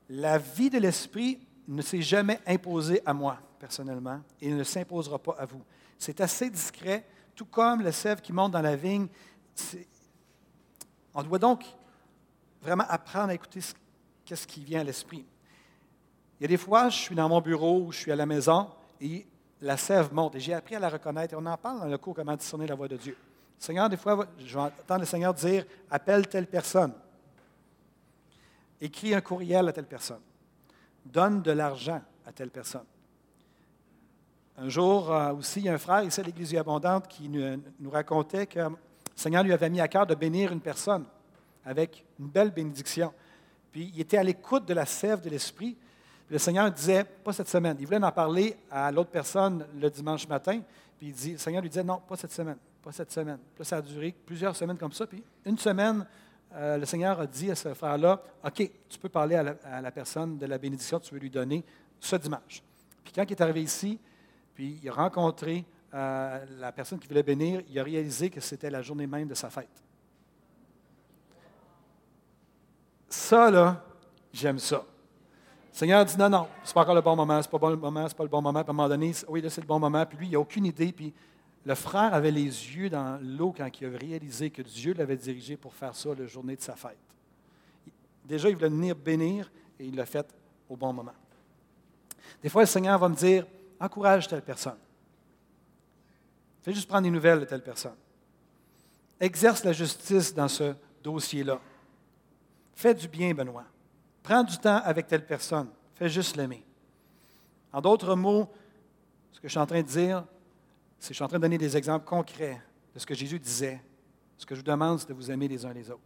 La vie de l'Esprit ne s'est jamais imposée à moi, personnellement, et ne s'imposera pas à vous. C'est assez discret, tout comme la sève qui monte dans la vigne. On doit donc vraiment apprendre à écouter ce, ce qui vient à l'esprit. Il y a des fois, je suis dans mon bureau ou je suis à la maison et la sève monte. Et j'ai appris à la reconnaître. Et on en parle dans le cours comment discerner la voix de Dieu. Seigneur, des fois, je vais entendre le Seigneur dire appelle telle personne. Écris un courriel à telle personne. Donne de l'argent à telle personne. Un jour euh, aussi, un frère ici à l'Église abondante qui nous racontait que le Seigneur lui avait mis à cœur de bénir une personne. avec une belle bénédiction. Puis il était à l'écoute de la sève de l'Esprit. Le Seigneur disait, pas cette semaine. Il voulait en parler à l'autre personne le dimanche matin. Puis le Seigneur lui disait, non, pas cette semaine, pas cette semaine. Puis ça a duré plusieurs semaines comme ça. Puis une semaine, euh, le Seigneur a dit à ce frère-là, OK, tu peux parler à la, personne de la bénédiction que tu veux lui donner ce dimanche. Puis quand il est arrivé ici, puis il a rencontré euh, la personne qui voulait bénir, il a réalisé que c'était la journée même de sa fête. Ça, là, j'aime ça. Le Seigneur dit non, non, c'est pas encore le bon moment, c'est pas le bon moment, c'est pas le bon moment. Puis à un moment donné, oui, là, c'est le bon moment. Puis lui, il n'a aucune idée. Puis le frère avait les yeux dans l'eau quand il a réalisé que Dieu l'avait dirigé pour faire ça la journée de sa fête. Déjà, il voulait venir bénir et il l'a fait au bon moment. Des fois, le Seigneur va me dire encourage telle personne. Fais juste prendre des nouvelles de telle personne. Exerce la justice dans ce dossier-là. Fais du bien, Benoît. Prends du temps avec telle personne. Fais juste l'aimer. En d'autres mots, ce que je suis en train de dire, c'est que je suis en train de donner des exemples concrets de ce que Jésus disait. Ce que je vous demande, c'est de vous aimer les uns les autres.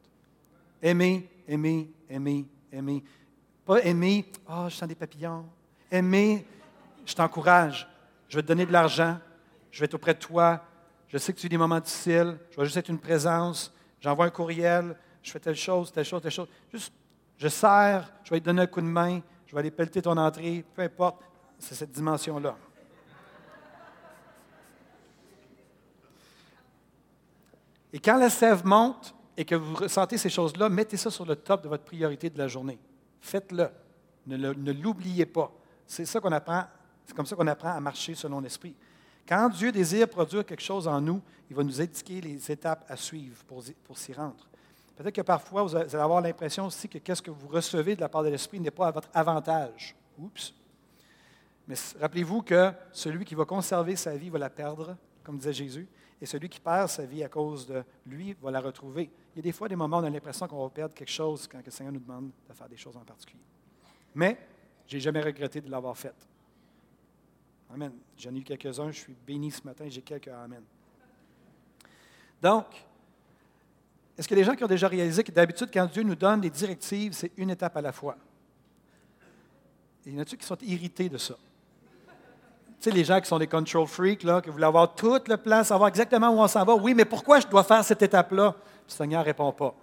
Aimer, aimer, aimer, aimer. Pas aimer, oh, je sens des papillons. Aimer, je t'encourage. Je vais te donner de l'argent. Je vais être auprès de toi. Je sais que tu vis des moments difficiles. Je vais juste être une présence. J'envoie un courriel je fais telle chose, telle chose, telle chose. Juste, je sers, je vais te donner un coup de main, je vais aller pelleter ton entrée, peu importe. C'est cette dimension-là. Et quand la sève monte et que vous ressentez ces choses-là, mettez ça sur le top de votre priorité de la journée. Faites-le. Ne, l'oubliez pas. C'est ça qu'on apprend. C'est comme ça qu'on apprend à marcher selon l'esprit. Quand Dieu désire produire quelque chose en nous, il va nous indiquer les étapes à suivre pour, pour s'y rendre. Peut-être que parfois, vous allez avoir l'impression aussi que qu'est-ce que vous recevez de la part de l'Esprit n'est pas à votre avantage. Oups. Mais rappelez-vous que celui qui va conserver sa vie va la perdre, comme disait Jésus, et celui qui perd sa vie à cause de lui va la retrouver. Il y a des fois des moments où on a l'impression qu'on va perdre quelque chose quand le Seigneur nous demande de faire des choses en particulier. Mais je n'ai jamais regretté de l'avoir fait. Amen. J'en ai eu quelques-uns, je suis béni ce matin, j'ai quelques Amen. Donc, est-ce a des gens qui ont déjà réalisé que d'habitude, quand Dieu nous donne des directives, c'est une étape à la fois? il y en a qui sont irrités de ça? Tu sais, les gens qui sont des control freaks, là, qui voulaient avoir tout le plan, savoir exactement où on s'en va. Oui, mais pourquoi je dois faire cette étape-là? Le Seigneur ne répond pas.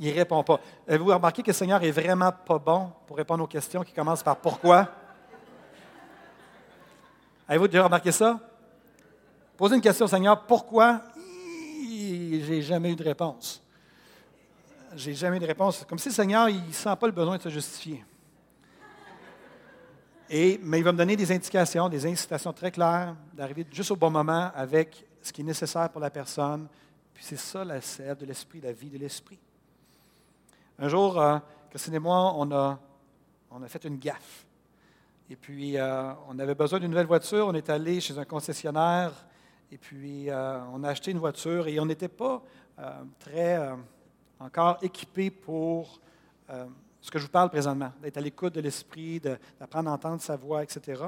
Il ne répond pas. Avez-vous remarqué que le Seigneur est vraiment pas bon pour répondre aux questions qui commencent par pourquoi? Avez-vous déjà remarqué ça? Posez une question au Seigneur, pourquoi? J'ai jamais eu de réponse. J'ai jamais eu de réponse. Comme si le Seigneur, il ne sent pas le besoin de se justifier. Et, mais il va me donner des indications, des incitations très claires d'arriver juste au bon moment avec ce qui est nécessaire pour la personne. Puis c'est ça la sève de l'esprit, la vie de l'esprit. Un jour, euh, Christine et moi, on a, on a fait une gaffe. Et puis, euh, on avait besoin d'une nouvelle voiture. On est allé chez un concessionnaire et puis, euh, on a acheté une voiture et on n'était pas euh, très euh, encore équipé pour ce que je vous parle présentement, d'être à l'écoute de l'esprit, d'apprendre à entendre sa voix, etc.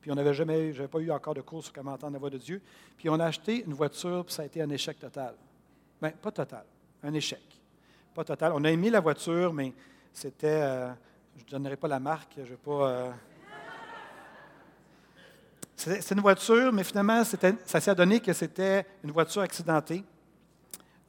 Puis on n'avait jamais, j'avais pas eu encore de cours sur comment entendre la voix de Dieu. Puis on a acheté une voiture, puis ça a été un échec total. Bien, pas total, un échec. Pas total. On a aimé la voiture, mais c'était, je ne donnerai pas la marque, je ne vais pas c'est une voiture, mais finalement, ça s'est donné que c'était une voiture accidentée.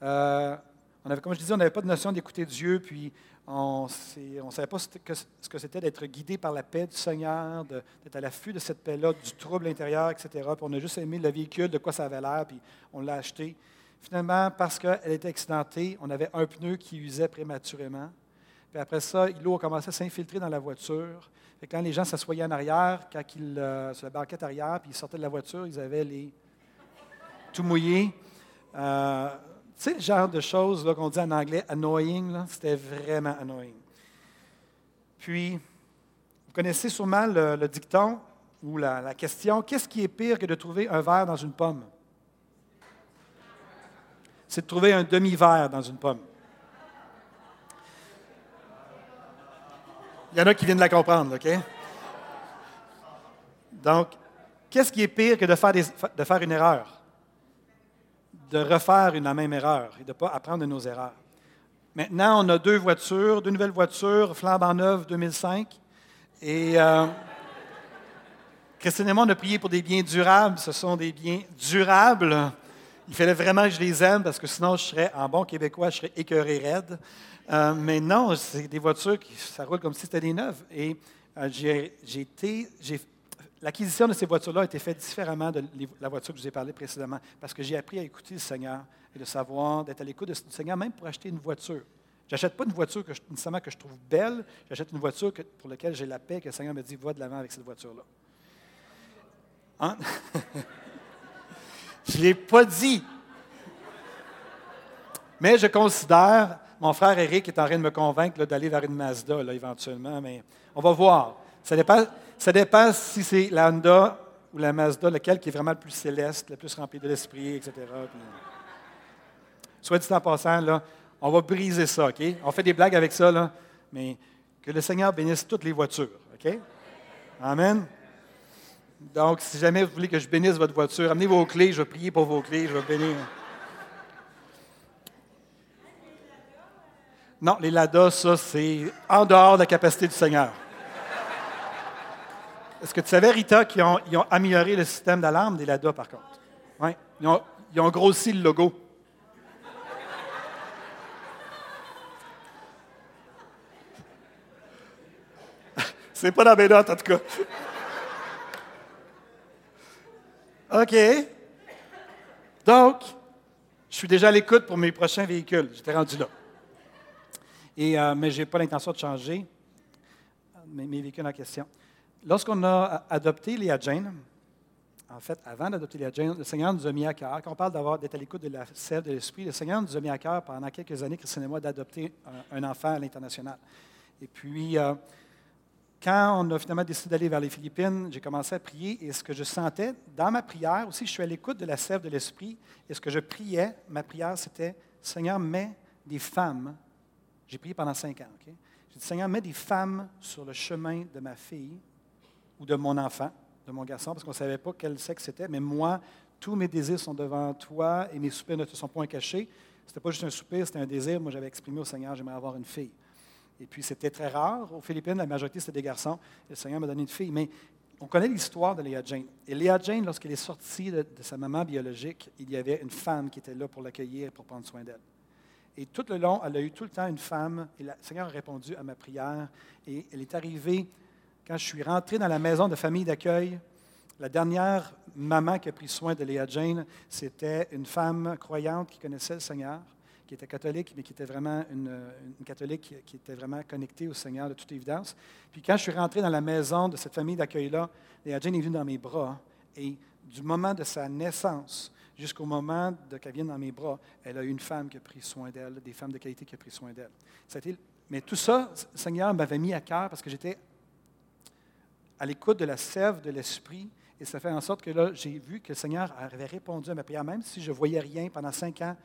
Euh, on avait, comme je disais, on n'avait pas de notion d'écouter Dieu, puis on ne savait pas ce que, c'était d'être guidé par la paix du Seigneur, d'être à l'affût de cette paix-là, du trouble intérieur, etc. Puis on a juste aimé le véhicule, de quoi ça avait l'air, puis on l'a acheté. Finalement, parce qu'elle était accidentée, on avait un pneu qui usait prématurément. Puis après ça, l'eau a commencé à s'infiltrer dans la voiture quand les gens s'assoyaient en arrière, quand ils, euh, sur la banquette arrière, puis ils sortaient de la voiture, ils avaient les tout mouillés. Euh, tu sais, le genre de choses qu'on dit en anglais annoying, c'était vraiment annoying. Puis, vous connaissez sûrement le, dicton ou la, la question qu'est-ce qui est pire que de trouver un verre dans une pomme? C'est de trouver un demi-verre dans une pomme. Il y en a qui viennent de la comprendre, OK? Donc, qu'est-ce qui est pire que de faire, une erreur? De refaire une, la même erreur et de ne pas apprendre de nos erreurs. Maintenant, on a deux voitures, deux nouvelles voitures, flambant neuves 2005. Et euh, Christine et moi, on a prié pour des biens durables. Ce sont des biens durables. Il fallait vraiment que je les aime parce que sinon, je serais, en bon québécois, je serais écœuré raide. Euh, mais non, c'est des voitures qui ça roule comme si c'était des neuves. Et euh, j'ai été, l'acquisition de ces voitures-là a été faite différemment de la voiture que je vous ai parlé précédemment parce que j'ai appris à écouter le Seigneur et de savoir, d'être à l'écoute du Seigneur, même pour acheter une voiture. Je n'achète pas une voiture que nécessairement que je trouve belle, j'achète une voiture pour laquelle j'ai la paix, que le Seigneur me dit, va de l'avant avec cette voiture-là. Hein? [laughs] je ne l'ai pas dit. Mais je considère, mon frère Eric est en train de me convaincre d'aller vers une Mazda éventuellement, mais on va voir. Ça dépend, ça si c'est la ou la Mazda, lequel qui est vraiment le plus céleste, le plus rempli de l'esprit, etc. soit dit en passant, on va briser ça, OK? On fait des blagues avec ça, mais que le Seigneur bénisse toutes les voitures, OK? Amen. Donc, si jamais vous voulez que je bénisse votre voiture, amenez vos clés, je vais prier pour vos clés, je vais bénir. Non, les LADA, ça, c'est en dehors de la capacité du Seigneur. Est-ce que tu savais, Rita, qu'ils ont, amélioré le système d'alarme des LADA, par contre? Oui. Ils ont, grossi le logo. [laughs] C'est pas dans mes notes, en tout cas. [laughs] OK. Donc, je suis déjà à l'écoute pour mes prochains véhicules. J'étais rendu là. Euh, mais je n'ai pas l'intention de changer mes, en question. Lorsqu'on a adopté Léa Jane, en fait, avant d'adopter Léa Jane, le Seigneur nous a mis à cœur, quand on parle d'avoir d'être à l'écoute de la sève de l'esprit, le Seigneur nous a mis à cœur pendant quelques années, Christine et moi, d'adopter un, enfant à l'international. Et puis, euh, quand on a finalement décidé d'aller vers les Philippines, j'ai commencé à prier et ce que je sentais dans ma prière aussi, je suis à l'écoute de la sève de l'Esprit et ce que je priais, ma prière, c'était Seigneur, mets des femmes. J'ai prié pendant cinq ans. J'ai dit Seigneur, mets des femmes sur le chemin de ma fille ou de mon enfant, de mon garçon, parce qu'on ne savait pas quel sexe c'était, mais moi, tous mes désirs sont devant toi et mes soupirs ne te sont point cachés. Ce n'était pas juste un soupir, c'était un désir. Moi, j'avais exprimé au Seigneur, j'aimerais avoir une fille. Et puis, c'était très rare. Aux Philippines, la majorité, c'était des garçons. Le Seigneur m'a donné une fille. Mais on connaît l'histoire de Léa Jane. Et Léa Jane, lorsqu'elle est sortie de, sa maman biologique, il y avait une femme qui était là pour l'accueillir et pour prendre soin d'elle. Et tout le long, elle a eu tout le temps une femme. Et le Seigneur a répondu à ma prière. Et elle est arrivée, quand je suis rentré dans la maison de famille d'accueil, la dernière maman qui a pris soin de Léa Jane, c'était une femme croyante qui connaissait le Seigneur qui était catholique, mais qui était vraiment une, catholique qui, était vraiment connectée au Seigneur de toute évidence. Puis quand je suis rentré dans la maison de cette famille d'accueil-là, Léa Jane est venue dans mes bras. Et du moment de sa naissance jusqu'au moment qu'elle vienne dans mes bras, elle a eu une femme qui a pris soin d'elle, des femmes de qualité qui ont pris soin d'elle. Mais tout ça, le Seigneur m'avait mis à cœur parce que j'étais à l'écoute de la sève de l'Esprit. Et ça fait en sorte que là, j'ai vu que le Seigneur avait répondu à ma prière, même si je ne voyais rien pendant cinq ans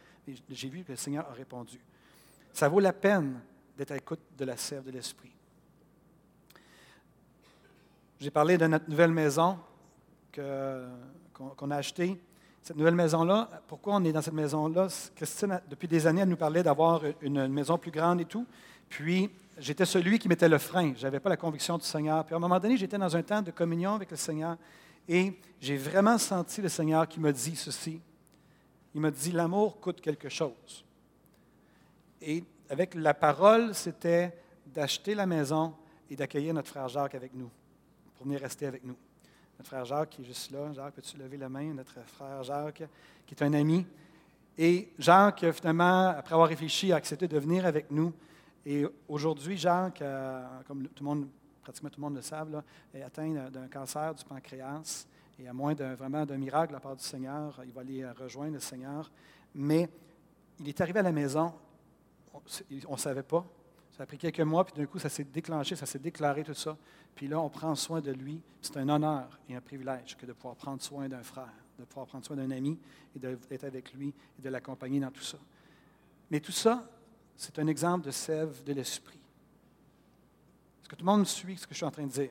j'ai vu que le Seigneur a répondu. Ça vaut la peine d'être à l'écoute de la sève de l'Esprit. J'ai parlé de notre nouvelle maison qu'on a achetée. Cette nouvelle maison-là, pourquoi on est dans cette maison-là? Christine, depuis des années, elle nous parlait d'avoir une, maison plus grande et tout. Puis, j'étais celui qui mettait le frein. Je n'avais pas la conviction du Seigneur. Puis, à un moment donné, j'étais dans un temps de communion avec le Seigneur et j'ai vraiment senti le Seigneur qui m'a dit ceci. Il m'a dit, l'amour coûte quelque chose. Et avec la parole, c'était d'acheter la maison et d'accueillir notre frère Jacques avec nous, pour venir rester avec nous. Notre frère Jacques qui est juste là. Jacques, peux-tu lever la main? Notre frère Jacques, qui est un ami. Et Jacques, finalement, après avoir réfléchi, a accepté de venir avec nous. Et aujourd'hui, Jacques, euh, comme tout le monde, pratiquement tout le monde le sait, est atteint d'un cancer du pancréas. Et à moins vraiment d'un miracle de la part du Seigneur, il va aller rejoindre le Seigneur. Mais il est arrivé à la maison, on ne savait pas. Ça a pris quelques mois, puis d'un coup, ça s'est déclenché, ça s'est déclaré, tout ça. Puis là, on prend soin de lui. C'est un honneur et un privilège que de pouvoir prendre soin d'un frère, de pouvoir prendre soin d'un ami et d'être avec lui et de l'accompagner dans tout ça. Mais tout ça, c'est un exemple de sève de l'esprit. Est-ce que tout le monde suit ce que je suis en train de dire?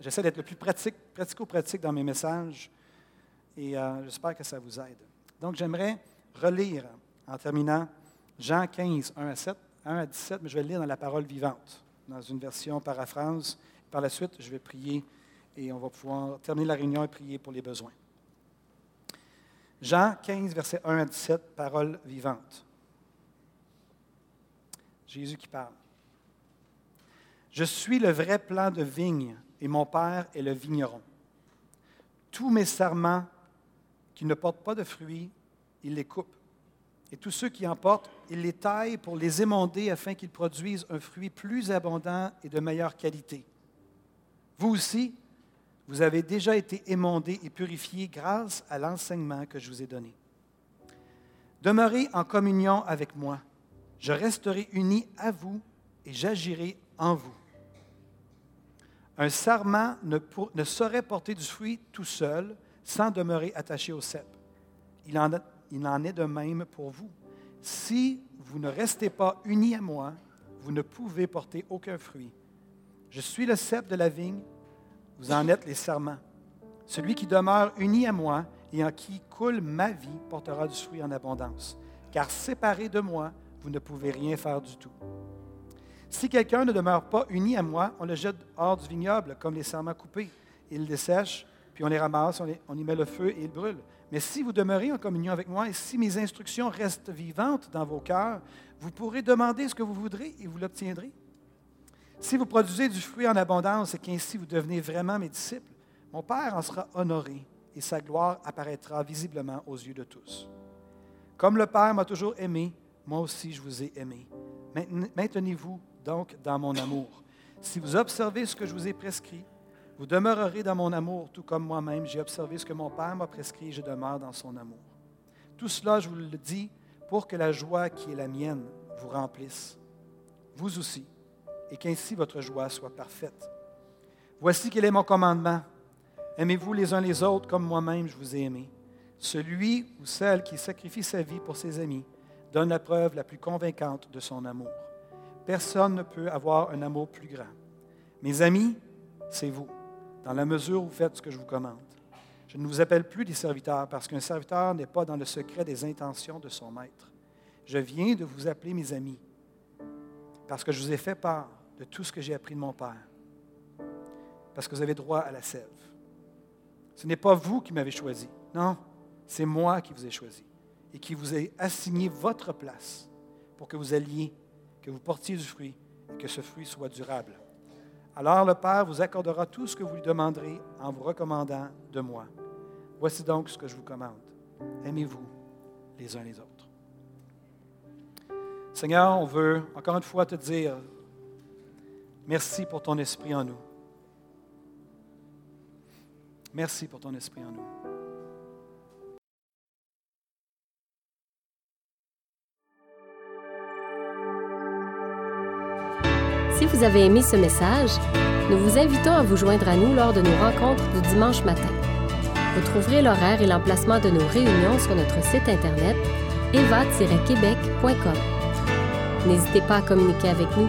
J'essaie d'être le plus pratique, pratico-pratique dans mes messages et euh, j'espère que ça vous aide. Donc, j'aimerais relire en terminant Jean 15, 1 à 7. 1 à 17, mais je vais le lire dans la parole vivante, dans une version paraphrase. Par la suite, je vais prier et on va pouvoir terminer la réunion et prier pour les besoins. Jean 15, verset 1 à 17, parole vivante. Jésus qui parle. Je suis le vrai plan de vigne et mon Père est le vigneron. Tous mes serments qui ne portent pas de fruits, il les coupe. Et tous ceux qui en portent, il les taille pour les émonder afin qu'ils produisent un fruit plus abondant et de meilleure qualité. Vous aussi, vous avez déjà été émondés et purifiés grâce à l'enseignement que je vous ai donné. Demeurez en communion avec moi. Je resterai uni à vous et j'agirai en vous. Un sarment ne, saurait porter du fruit tout seul sans demeurer attaché au cep. Il en, il en est de même pour vous. Si vous ne restez pas unis à moi, vous ne pouvez porter aucun fruit. Je suis le cep de la vigne, vous en êtes les serments. Celui qui demeure uni à moi et en qui coule ma vie portera du fruit en abondance. Car séparé de moi, vous ne pouvez rien faire du tout. Si quelqu'un ne demeure pas uni à moi, on le jette hors du vignoble, comme les serments coupés. Il les sèche, puis on les ramasse, on, y met le feu et il brûle. Mais si vous demeurez en communion avec moi et si mes instructions restent vivantes dans vos cœurs, vous pourrez demander ce que vous voudrez et vous l'obtiendrez. Si vous produisez du fruit en abondance et qu'ainsi vous devenez vraiment mes disciples, mon Père en sera honoré et sa gloire apparaîtra visiblement aux yeux de tous. Comme le Père m'a toujours aimé, moi aussi je vous ai aimé. Maintenez-vous donc dans mon amour. Si vous observez ce que je vous ai prescrit, vous demeurerez dans mon amour, tout comme moi-même j'ai observé ce que mon Père m'a prescrit et je demeure dans son amour. Tout cela, je vous le dis, pour que la joie qui est la mienne vous remplisse, vous aussi, et qu'ainsi votre joie soit parfaite. Voici quel est mon commandement. Aimez-vous les uns les autres comme moi-même je vous ai aimé. Celui ou celle qui sacrifie sa vie pour ses amis donne la preuve la plus convaincante de son amour. Personne ne peut avoir un amour plus grand. Mes amis, c'est vous, dans la mesure où vous faites ce que je vous commande. Je ne vous appelle plus des serviteurs parce qu'un serviteur n'est pas dans le secret des intentions de son maître. Je viens de vous appeler mes amis parce que je vous ai fait part de tout ce que j'ai appris de mon Père, parce que vous avez droit à la sève. Ce n'est pas vous qui m'avez choisi, non, c'est moi qui vous ai choisi et qui vous ai assigné votre place pour que vous alliez que vous portiez du fruit et que ce fruit soit durable. Alors le Père vous accordera tout ce que vous lui demanderez en vous recommandant de moi. Voici donc ce que je vous commande. Aimez-vous les uns les autres. Seigneur, on veut encore une fois te dire merci pour ton esprit en nous. Merci pour ton esprit en nous. Si vous avez aimé ce message, nous vous invitons à vous joindre à nous lors de nos rencontres du dimanche matin. Vous trouverez l'horaire et l'emplacement de nos réunions sur notre site internet eva-québec.com. N'hésitez pas à communiquer avec nous